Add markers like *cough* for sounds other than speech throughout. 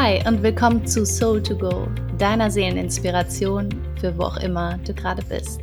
Hi und willkommen zu Soul to Go, deiner Seeleninspiration für wo auch immer du gerade bist.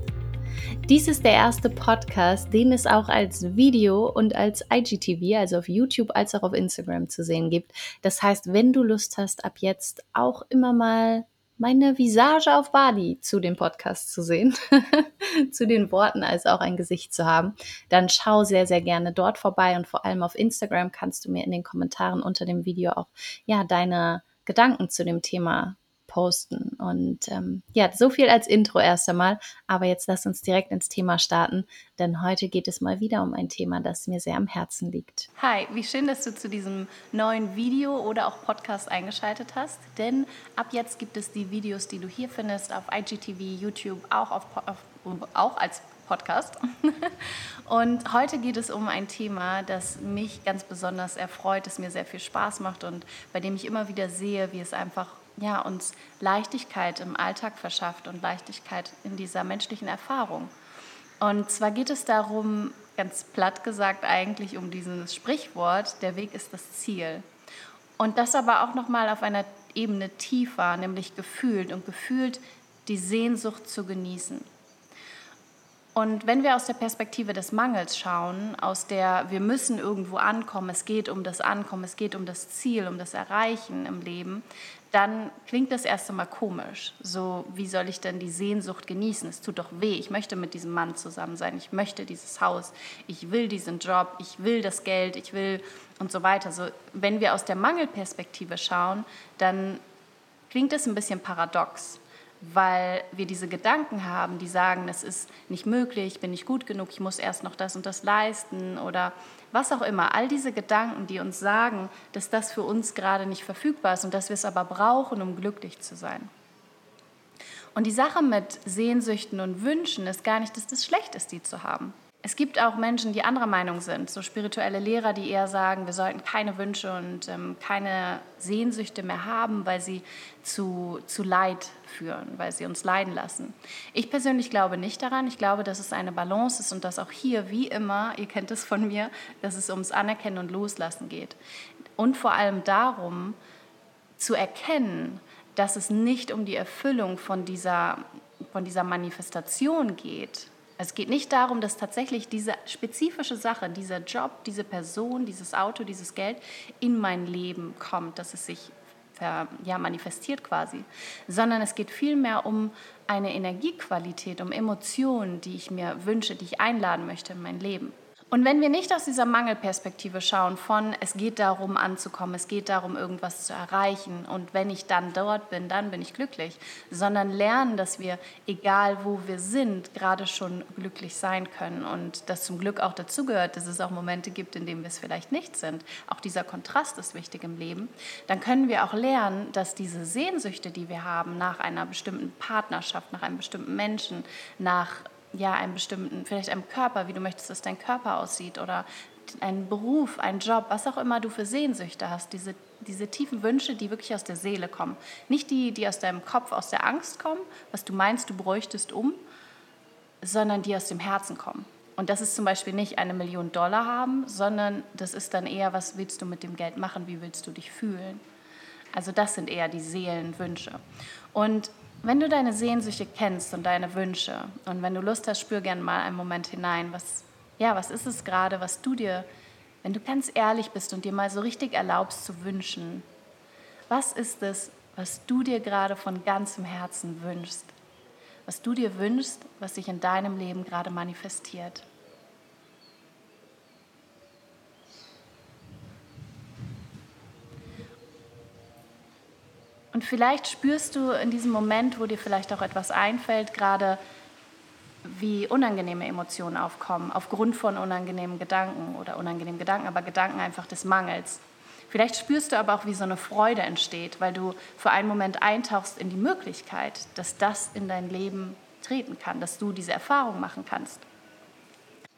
Dies ist der erste Podcast, den es auch als Video und als IGTV, also auf YouTube als auch auf Instagram zu sehen gibt. Das heißt, wenn du Lust hast, ab jetzt auch immer mal meine Visage auf Bali zu dem Podcast zu sehen, *laughs* zu den Worten als auch ein Gesicht zu haben, dann schau sehr, sehr gerne dort vorbei und vor allem auf Instagram kannst du mir in den Kommentaren unter dem Video auch ja deine Gedanken zu dem Thema posten. Und ähm, ja, so viel als Intro erst einmal. Aber jetzt lass uns direkt ins Thema starten, denn heute geht es mal wieder um ein Thema, das mir sehr am Herzen liegt. Hi, wie schön, dass du zu diesem neuen Video oder auch Podcast eingeschaltet hast. Denn ab jetzt gibt es die Videos, die du hier findest, auf IGTV, YouTube, auch, auf, auf auch als Podcast. *laughs* Und heute geht es um ein Thema, das mich ganz besonders erfreut, das mir sehr viel Spaß macht und bei dem ich immer wieder sehe, wie es einfach ja, uns Leichtigkeit im Alltag verschafft und Leichtigkeit in dieser menschlichen Erfahrung. Und zwar geht es darum, ganz platt gesagt, eigentlich um dieses Sprichwort, der Weg ist das Ziel. Und das aber auch nochmal auf einer Ebene tiefer, nämlich gefühlt und gefühlt die Sehnsucht zu genießen. Und wenn wir aus der Perspektive des Mangels schauen, aus der wir müssen irgendwo ankommen, es geht um das Ankommen, es geht um das Ziel, um das Erreichen im Leben, dann klingt das erst einmal komisch. So, wie soll ich denn die Sehnsucht genießen? Es tut doch weh. Ich möchte mit diesem Mann zusammen sein. Ich möchte dieses Haus. Ich will diesen Job. Ich will das Geld. Ich will und so weiter. So, wenn wir aus der Mangelperspektive schauen, dann klingt es ein bisschen paradox weil wir diese Gedanken haben, die sagen, es ist nicht möglich, ich bin nicht gut genug, ich muss erst noch das und das leisten oder was auch immer. All diese Gedanken, die uns sagen, dass das für uns gerade nicht verfügbar ist und dass wir es aber brauchen, um glücklich zu sein. Und die Sache mit Sehnsüchten und Wünschen ist gar nicht, dass das schlecht ist, die zu haben. Es gibt auch Menschen, die anderer Meinung sind, so spirituelle Lehrer, die eher sagen, wir sollten keine Wünsche und ähm, keine Sehnsüchte mehr haben, weil sie zu, zu Leid führen, weil sie uns leiden lassen. Ich persönlich glaube nicht daran. Ich glaube, dass es eine Balance ist und dass auch hier, wie immer, ihr kennt es von mir, dass es ums Anerkennen und Loslassen geht. Und vor allem darum, zu erkennen, dass es nicht um die Erfüllung von dieser, von dieser Manifestation geht, es geht nicht darum, dass tatsächlich diese spezifische Sache, dieser Job, diese Person, dieses Auto, dieses Geld in mein Leben kommt, dass es sich ja, manifestiert quasi, sondern es geht vielmehr um eine Energiequalität, um Emotionen, die ich mir wünsche, die ich einladen möchte in mein Leben. Und wenn wir nicht aus dieser Mangelperspektive schauen von, es geht darum anzukommen, es geht darum irgendwas zu erreichen und wenn ich dann dort bin, dann bin ich glücklich, sondern lernen, dass wir, egal wo wir sind, gerade schon glücklich sein können und dass zum Glück auch dazugehört, dass es auch Momente gibt, in denen wir es vielleicht nicht sind. Auch dieser Kontrast ist wichtig im Leben. Dann können wir auch lernen, dass diese Sehnsüchte, die wir haben nach einer bestimmten Partnerschaft, nach einem bestimmten Menschen, nach ja, einem bestimmten, vielleicht einem Körper, wie du möchtest, dass dein Körper aussieht oder einen Beruf, einen Job, was auch immer du für Sehnsüchte hast, diese, diese tiefen Wünsche, die wirklich aus der Seele kommen. Nicht die, die aus deinem Kopf, aus der Angst kommen, was du meinst, du bräuchtest um, sondern die aus dem Herzen kommen. Und das ist zum Beispiel nicht eine Million Dollar haben, sondern das ist dann eher, was willst du mit dem Geld machen, wie willst du dich fühlen. Also das sind eher die Seelenwünsche. Und wenn du deine Sehnsüchte kennst und deine Wünsche und wenn du Lust hast, spür gerne mal einen Moment hinein, was, ja, was ist es gerade, was du dir, wenn du ganz ehrlich bist und dir mal so richtig erlaubst zu wünschen, was ist es, was du dir gerade von ganzem Herzen wünschst? Was du dir wünschst, was sich in deinem Leben gerade manifestiert? Und vielleicht spürst du in diesem Moment, wo dir vielleicht auch etwas einfällt, gerade wie unangenehme Emotionen aufkommen, aufgrund von unangenehmen Gedanken oder unangenehmen Gedanken, aber Gedanken einfach des Mangels. Vielleicht spürst du aber auch, wie so eine Freude entsteht, weil du für einen Moment eintauchst in die Möglichkeit, dass das in dein Leben treten kann, dass du diese Erfahrung machen kannst.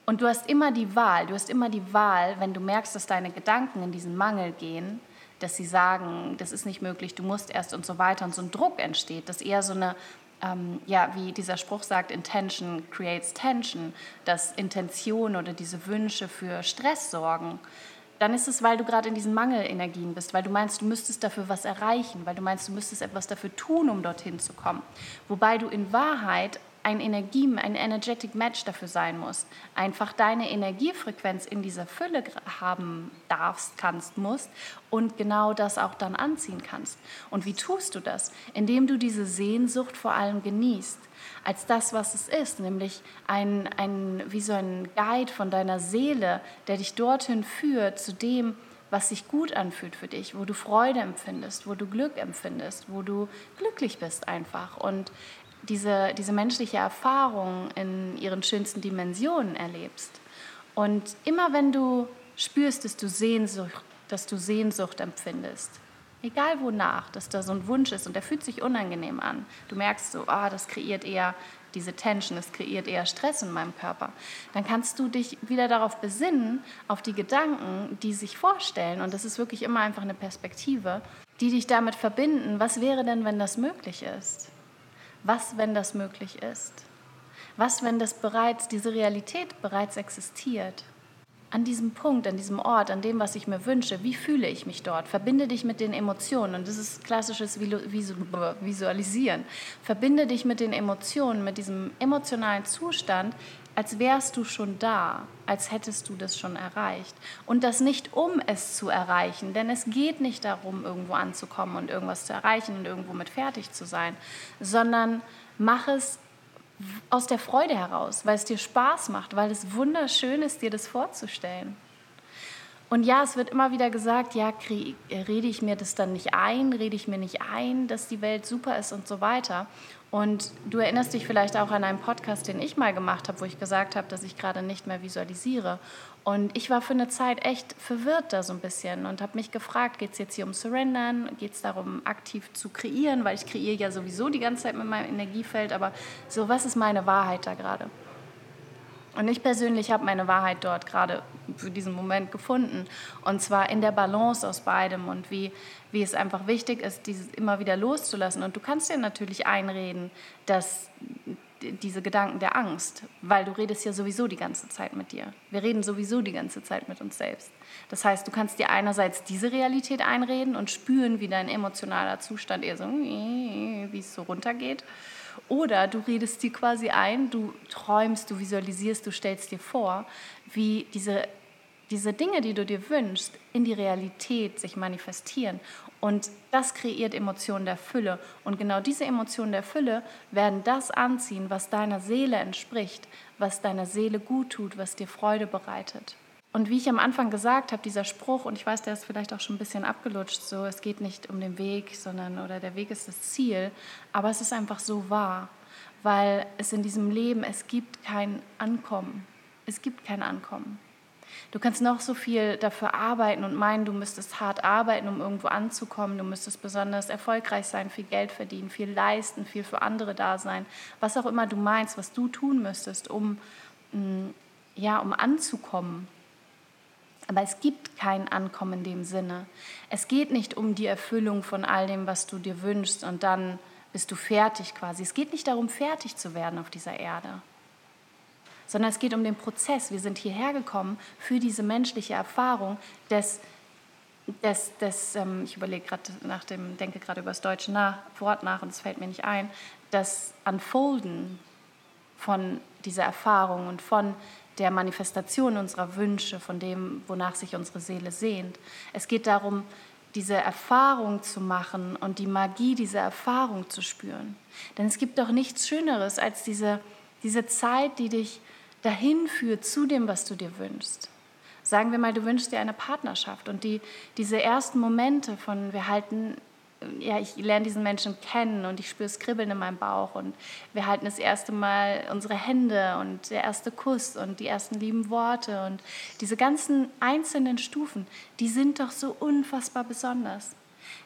Und du hast immer die Wahl, du hast immer die Wahl, wenn du merkst, dass deine Gedanken in diesen Mangel gehen, dass sie sagen, das ist nicht möglich, du musst erst und so weiter und so ein Druck entsteht, dass eher so eine, ähm, ja, wie dieser Spruch sagt, Intention creates tension, dass Intention oder diese Wünsche für Stress sorgen, dann ist es, weil du gerade in diesen Mangelenergien bist, weil du meinst, du müsstest dafür was erreichen, weil du meinst, du müsstest etwas dafür tun, um dorthin zu kommen. Wobei du in Wahrheit ein Energie, ein energetic Match dafür sein muss. Einfach deine Energiefrequenz in dieser Fülle haben darfst, kannst, musst und genau das auch dann anziehen kannst. Und wie tust du das? Indem du diese Sehnsucht vor allem genießt als das, was es ist, nämlich ein, ein, wie so ein Guide von deiner Seele, der dich dorthin führt zu dem, was sich gut anfühlt für dich, wo du Freude empfindest, wo du Glück empfindest, wo du glücklich bist einfach. Und diese, diese menschliche Erfahrung in ihren schönsten Dimensionen erlebst. Und immer wenn du spürst, dass du Sehnsucht, dass du Sehnsucht empfindest, egal wonach, dass da so ein Wunsch ist und der fühlt sich unangenehm an, du merkst so, ah, das kreiert eher diese Tension, das kreiert eher Stress in meinem Körper, dann kannst du dich wieder darauf besinnen, auf die Gedanken, die sich vorstellen, und das ist wirklich immer einfach eine Perspektive, die dich damit verbinden, was wäre denn, wenn das möglich ist? Was, wenn das möglich ist? Was, wenn das bereits, diese Realität bereits existiert? An diesem Punkt, an diesem Ort, an dem, was ich mir wünsche, wie fühle ich mich dort? Verbinde dich mit den Emotionen. Und das ist klassisches Visualisieren. Verbinde dich mit den Emotionen, mit diesem emotionalen Zustand, als wärst du schon da, als hättest du das schon erreicht. Und das nicht um es zu erreichen, denn es geht nicht darum, irgendwo anzukommen und irgendwas zu erreichen und irgendwo mit fertig zu sein, sondern mach es aus der Freude heraus, weil es dir Spaß macht, weil es wunderschön ist, dir das vorzustellen. Und ja, es wird immer wieder gesagt, ja, rede ich mir das dann nicht ein, rede ich mir nicht ein, dass die Welt super ist und so weiter. Und du erinnerst dich vielleicht auch an einen Podcast, den ich mal gemacht habe, wo ich gesagt habe, dass ich gerade nicht mehr visualisiere. Und ich war für eine Zeit echt verwirrt da so ein bisschen und habe mich gefragt, geht es jetzt hier um Surrendern? Geht es darum, aktiv zu kreieren? Weil ich kreiere ja sowieso die ganze Zeit mit meinem Energiefeld. Aber so, was ist meine Wahrheit da gerade? Und ich persönlich habe meine Wahrheit dort gerade für diesen Moment gefunden. Und zwar in der Balance aus beidem und wie, wie es einfach wichtig ist, dieses immer wieder loszulassen. Und du kannst dir natürlich einreden, dass diese Gedanken der Angst, weil du redest ja sowieso die ganze Zeit mit dir. Wir reden sowieso die ganze Zeit mit uns selbst. Das heißt, du kannst dir einerseits diese Realität einreden und spüren, wie dein emotionaler Zustand eher so, wie es so runtergeht. Oder du redest dir quasi ein, du träumst, du visualisierst, du stellst dir vor, wie diese, diese Dinge, die du dir wünschst, in die Realität sich manifestieren. Und das kreiert Emotionen der Fülle. Und genau diese Emotionen der Fülle werden das anziehen, was deiner Seele entspricht, was deiner Seele gut tut, was dir Freude bereitet. Und wie ich am Anfang gesagt habe, dieser Spruch, und ich weiß, der ist vielleicht auch schon ein bisschen abgelutscht, so es geht nicht um den Weg, sondern oder der Weg ist das Ziel, aber es ist einfach so wahr, weil es in diesem Leben, es gibt kein Ankommen. Es gibt kein Ankommen. Du kannst noch so viel dafür arbeiten und meinen, du müsstest hart arbeiten, um irgendwo anzukommen. Du müsstest besonders erfolgreich sein, viel Geld verdienen, viel leisten, viel für andere da sein. Was auch immer du meinst, was du tun müsstest, um, mm, ja, um anzukommen. Aber es gibt kein Ankommen in dem Sinne. Es geht nicht um die Erfüllung von all dem, was du dir wünschst und dann bist du fertig quasi. Es geht nicht darum, fertig zu werden auf dieser Erde, sondern es geht um den Prozess. Wir sind hierher gekommen für diese menschliche Erfahrung des, des, des ähm, ich überlege gerade nach dem, denke gerade über das deutsche nach, Wort nach und es fällt mir nicht ein, das Unfolden von dieser Erfahrung und von der Manifestation unserer Wünsche, von dem, wonach sich unsere Seele sehnt. Es geht darum, diese Erfahrung zu machen und die Magie dieser Erfahrung zu spüren. Denn es gibt doch nichts Schöneres als diese, diese Zeit, die dich dahin führt zu dem, was du dir wünschst. Sagen wir mal, du wünschst dir eine Partnerschaft und die, diese ersten Momente von wir halten ja, ich lerne diesen Menschen kennen und ich spüre das Kribbeln in meinem Bauch und wir halten das erste Mal unsere Hände und der erste Kuss und die ersten lieben Worte und diese ganzen einzelnen Stufen, die sind doch so unfassbar besonders.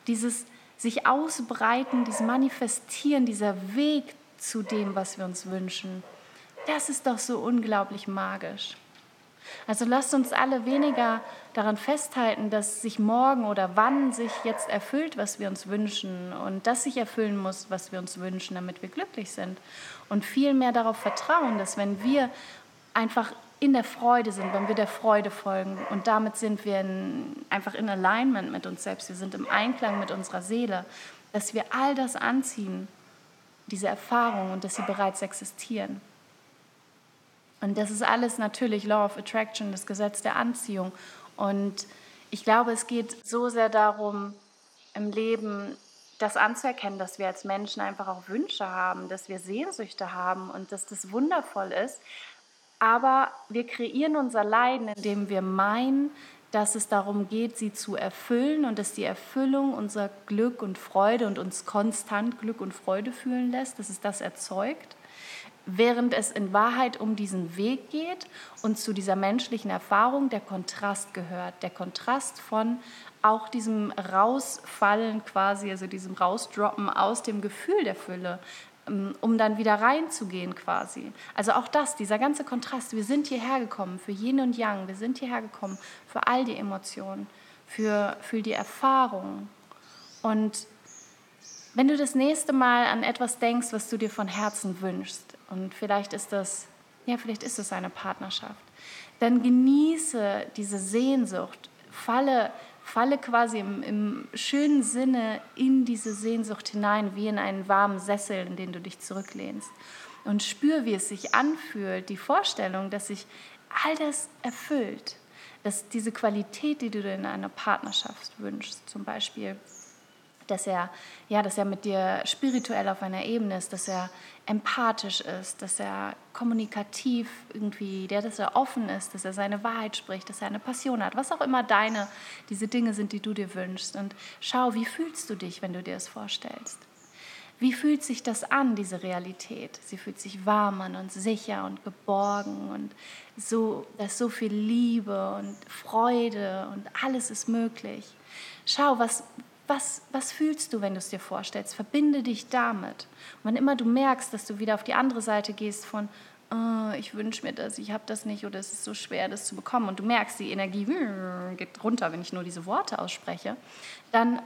Dieses sich ausbreiten, dieses Manifestieren, dieser Weg zu dem, was wir uns wünschen, das ist doch so unglaublich magisch. Also lasst uns alle weniger daran festhalten, dass sich morgen oder wann sich jetzt erfüllt, was wir uns wünschen und dass sich erfüllen muss, was wir uns wünschen, damit wir glücklich sind. Und viel mehr darauf vertrauen, dass wenn wir einfach in der Freude sind, wenn wir der Freude folgen. Und damit sind wir in, einfach in Alignment mit uns selbst. Wir sind im Einklang mit unserer Seele, dass wir all das anziehen, diese Erfahrungen und dass sie bereits existieren. Und das ist alles natürlich Law of Attraction, das Gesetz der Anziehung. Und ich glaube, es geht so sehr darum, im Leben das anzuerkennen, dass wir als Menschen einfach auch Wünsche haben, dass wir Sehnsüchte haben und dass das wundervoll ist. Aber wir kreieren unser Leiden, indem wir meinen, dass es darum geht, sie zu erfüllen und dass die Erfüllung unser Glück und Freude und uns konstant Glück und Freude fühlen lässt, dass es das erzeugt während es in Wahrheit um diesen Weg geht und zu dieser menschlichen Erfahrung der Kontrast gehört. Der Kontrast von auch diesem Rausfallen quasi, also diesem Rausdroppen aus dem Gefühl der Fülle, ähm, um dann wieder reinzugehen quasi. Also auch das, dieser ganze Kontrast. Wir sind hierher gekommen für Yin und Yang, wir sind hierher gekommen für all die Emotionen, für, für die Erfahrungen. Und wenn du das nächste Mal an etwas denkst, was du dir von Herzen wünschst, und vielleicht ist das, ja, vielleicht ist es eine Partnerschaft. Dann genieße diese Sehnsucht, falle, falle quasi im, im schönen Sinne in diese Sehnsucht hinein, wie in einen warmen Sessel, in den du dich zurücklehnst. Und spür, wie es sich anfühlt, die Vorstellung, dass sich all das erfüllt, dass diese Qualität, die du dir in einer Partnerschaft wünschst, zum Beispiel dass er, ja, dass er mit dir spirituell auf einer Ebene ist, dass er empathisch ist, dass er kommunikativ irgendwie, der, dass er offen ist, dass er seine Wahrheit spricht, dass er eine Passion hat, was auch immer deine, diese Dinge sind, die du dir wünschst. Und schau, wie fühlst du dich, wenn du dir das vorstellst? Wie fühlt sich das an, diese Realität? Sie fühlt sich warm an und sicher und geborgen und so, da so viel Liebe und Freude und alles ist möglich. Schau, was, was, was fühlst du, wenn du es dir vorstellst? Verbinde dich damit. Und wann immer du merkst, dass du wieder auf die andere Seite gehst von, oh, ich wünsche mir das, ich habe das nicht oder es ist so schwer, das zu bekommen und du merkst, die Energie geht runter, wenn ich nur diese Worte ausspreche, dann,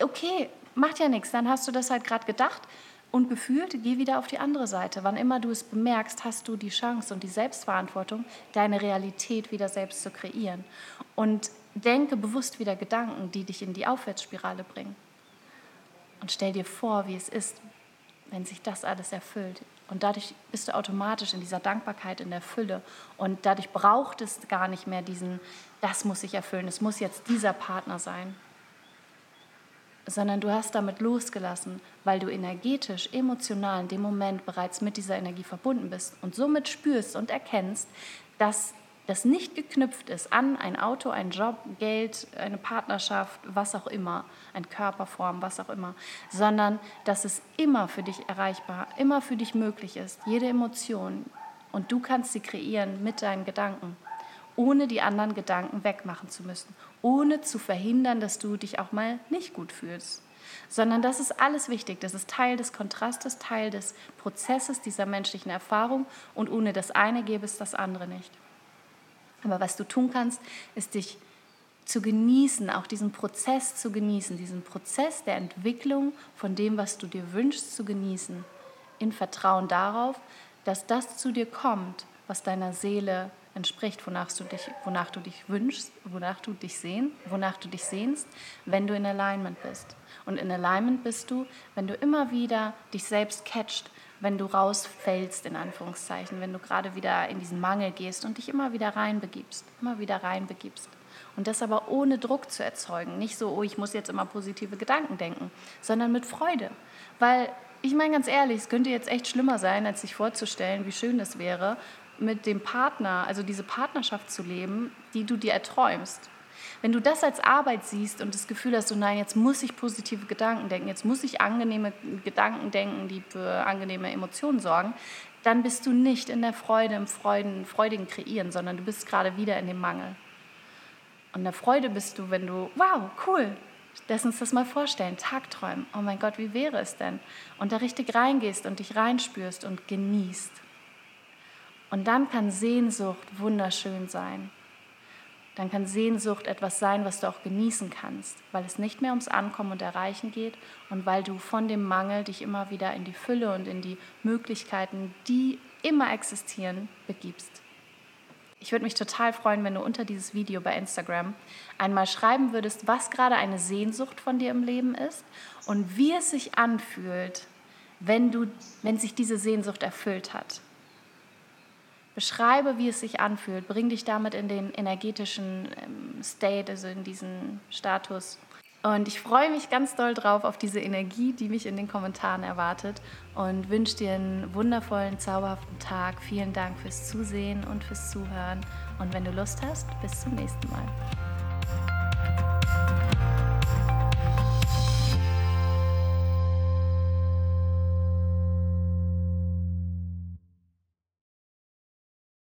okay, macht ja nichts, dann hast du das halt gerade gedacht und gefühlt, geh wieder auf die andere Seite. Wann immer du es bemerkst, hast du die Chance und die Selbstverantwortung, deine Realität wieder selbst zu kreieren. Und denke bewusst wieder Gedanken, die dich in die Aufwärtsspirale bringen. Und stell dir vor, wie es ist, wenn sich das alles erfüllt. Und dadurch bist du automatisch in dieser Dankbarkeit, in der Fülle. Und dadurch braucht es gar nicht mehr diesen, das muss sich erfüllen, es muss jetzt dieser Partner sein. Sondern du hast damit losgelassen, weil du energetisch, emotional in dem Moment bereits mit dieser Energie verbunden bist und somit spürst und erkennst, dass das nicht geknüpft ist an ein Auto, einen Job, Geld, eine Partnerschaft, was auch immer, eine Körperform, was auch immer, sondern dass es immer für dich erreichbar, immer für dich möglich ist, jede Emotion. Und du kannst sie kreieren mit deinen Gedanken, ohne die anderen Gedanken wegmachen zu müssen, ohne zu verhindern, dass du dich auch mal nicht gut fühlst. Sondern das ist alles wichtig. Das ist Teil des Kontrastes, Teil des Prozesses dieser menschlichen Erfahrung. Und ohne das eine gäbe es das andere nicht. Aber was du tun kannst, ist dich zu genießen, auch diesen Prozess zu genießen, diesen Prozess der Entwicklung von dem, was du dir wünschst, zu genießen, in Vertrauen darauf, dass das zu dir kommt, was deiner Seele entspricht, wonach du dich, wonach du dich wünschst, wonach du dich sehen, wonach du dich sehnst, wenn du in Alignment bist. Und in Alignment bist du, wenn du immer wieder dich selbst catcht, wenn du rausfällst, in Anführungszeichen, wenn du gerade wieder in diesen Mangel gehst und dich immer wieder reinbegibst, immer wieder reinbegibst. Und das aber ohne Druck zu erzeugen. Nicht so, oh, ich muss jetzt immer positive Gedanken denken, sondern mit Freude. Weil, ich meine ganz ehrlich, es könnte jetzt echt schlimmer sein, als sich vorzustellen, wie schön es wäre, mit dem Partner, also diese Partnerschaft zu leben, die du dir erträumst. Wenn du das als Arbeit siehst und das Gefühl hast, so nein, jetzt muss ich positive Gedanken denken, jetzt muss ich angenehme Gedanken denken, die für angenehme Emotionen sorgen, dann bist du nicht in der Freude, im Freuden, freudigen Kreieren, sondern du bist gerade wieder in dem Mangel. Und in der Freude bist du, wenn du, wow, cool, lass uns das mal vorstellen, Tagträumen, oh mein Gott, wie wäre es denn? Und da richtig reingehst und dich reinspürst und genießt. Und dann kann Sehnsucht wunderschön sein dann kann Sehnsucht etwas sein, was du auch genießen kannst, weil es nicht mehr ums Ankommen und Erreichen geht und weil du von dem Mangel dich immer wieder in die Fülle und in die Möglichkeiten, die immer existieren, begibst. Ich würde mich total freuen, wenn du unter dieses Video bei Instagram einmal schreiben würdest, was gerade eine Sehnsucht von dir im Leben ist und wie es sich anfühlt, wenn, du, wenn sich diese Sehnsucht erfüllt hat. Beschreibe, wie es sich anfühlt. Bring dich damit in den energetischen ähm, State, also in diesen Status. Und ich freue mich ganz doll drauf auf diese Energie, die mich in den Kommentaren erwartet und wünsche dir einen wundervollen, zauberhaften Tag. Vielen Dank fürs Zusehen und fürs Zuhören. Und wenn du Lust hast, bis zum nächsten Mal.